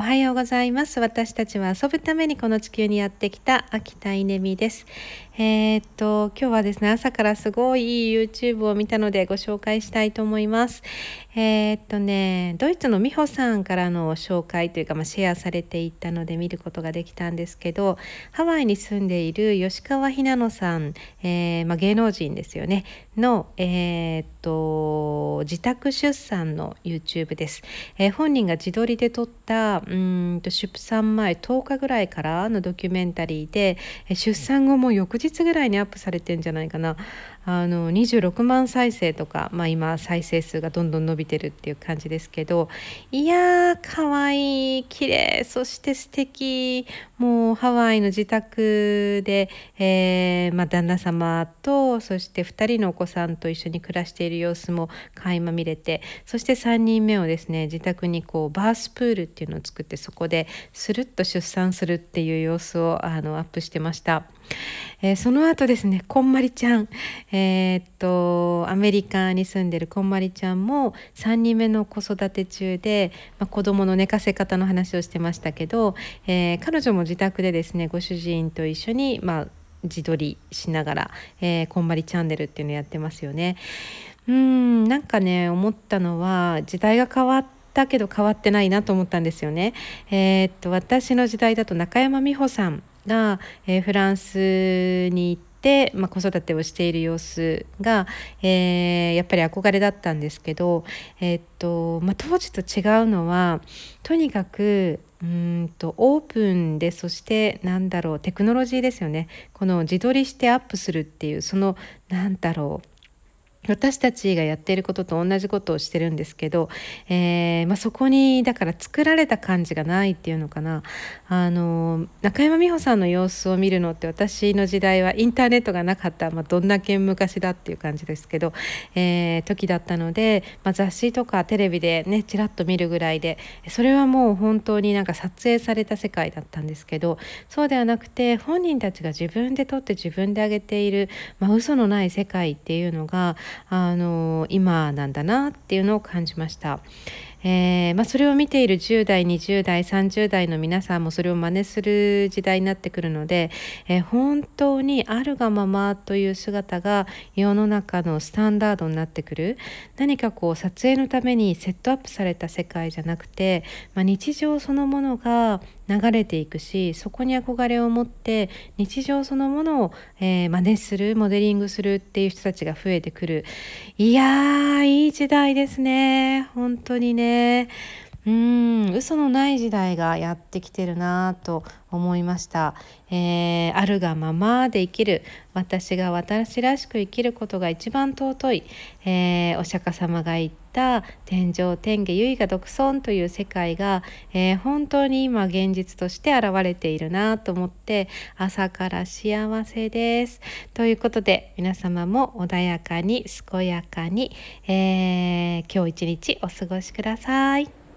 おはようございます。私たちは遊ぶためにこの地球にやってきた秋田稲美です。えー、っと今日はですね朝からすごいいい YouTube を見たのでご紹介したいと思います。えー、っとねドイツの美穂さんからの紹介というか、まあ、シェアされていったので見ることができたんですけどハワイに住んでいる吉川ひなのさん、えー、まあ、芸能人ですよね。のえっと自宅出産の YouTube です、え本人が自撮りで撮ったうんと出産前10日ぐらいからのドキュメンタリーで出産後も翌日ぐらいにアップされてんじゃないかな。あの26万再生とか、まあ、今再生数がどんどん伸びてるっていう感じですけどいやーかわいい綺麗そして素敵もうハワイの自宅で、えー、まあ、旦那様とそして2人のお子さんと一緒に暮らしている様子も垣間見れてそして3人目をですね自宅にこうバースプールっていうのを作ってそこでスルッと出産するっていう様子をあのアップしてました。えー、その後ですねこんまりちゃん、えー、っとアメリカに住んでるこんまりちゃんも3人目の子育て中で、まあ、子供の寝かせ方の話をしてましたけど、えー、彼女も自宅でですねご主人と一緒に、まあ、自撮りしながら、えー、こんまりチャンネルっていうのやってますよね。うんなんかね思ったのは時代が変わったけど変わってないなと思ったんですよね。えー、っと私の時代だと中山美穂さんが、えー、フランスに行って、まあ、子育てをしている様子が、えー、やっぱり憧れだったんですけど、えー、っとまあ、当時と違うのはとにかくうんとオープンでそしてなんだろうテクノロジーですよね。この自撮りしてアップするっていうそのなんだろう私たちがやっていることと同じことをしてるんですけど、えー、まあ、そこにだから作られた感じがないっていうのかな。あの中山美穂さんの様子を見るのって私の時代はインターネットがなかった、まあ、どんだけ昔だっていう感じですけど、えー、時だったので、まあ、雑誌とかテレビでねちらっと見るぐらいでそれはもう本当になんか撮影された世界だったんですけどそうではなくて本人たちが自分で撮って自分で上げている、まあ、嘘のない世界っていうのがあの今なんだなっていうのを感じました。えー、まあ、それを見ている10代20代30代の皆さんもそれを真似する時代になってくるので、えー、本当にあるがままという姿が世の中のスタンダードになってくる。何かこう撮影のためにセットアップされた世界じゃなくて、まあ、日常そのものが流れていくしそこに憧れを持って日常そのものを、えー、真似するモデリングするっていう人たちが増えてくる。いやーいい時代ですね。本当にね。ねうん嘘のない時代がやってきてるなと思いました、えー、あるがままで生きる私が私らしく生きることが一番尊い、えー、お釈迦様が言った天上天下唯我独尊という世界が、えー、本当に今現実として現れているなと思って朝から幸せです。ということで皆様も穏やかに健やかに、え今日一日お過ごしください。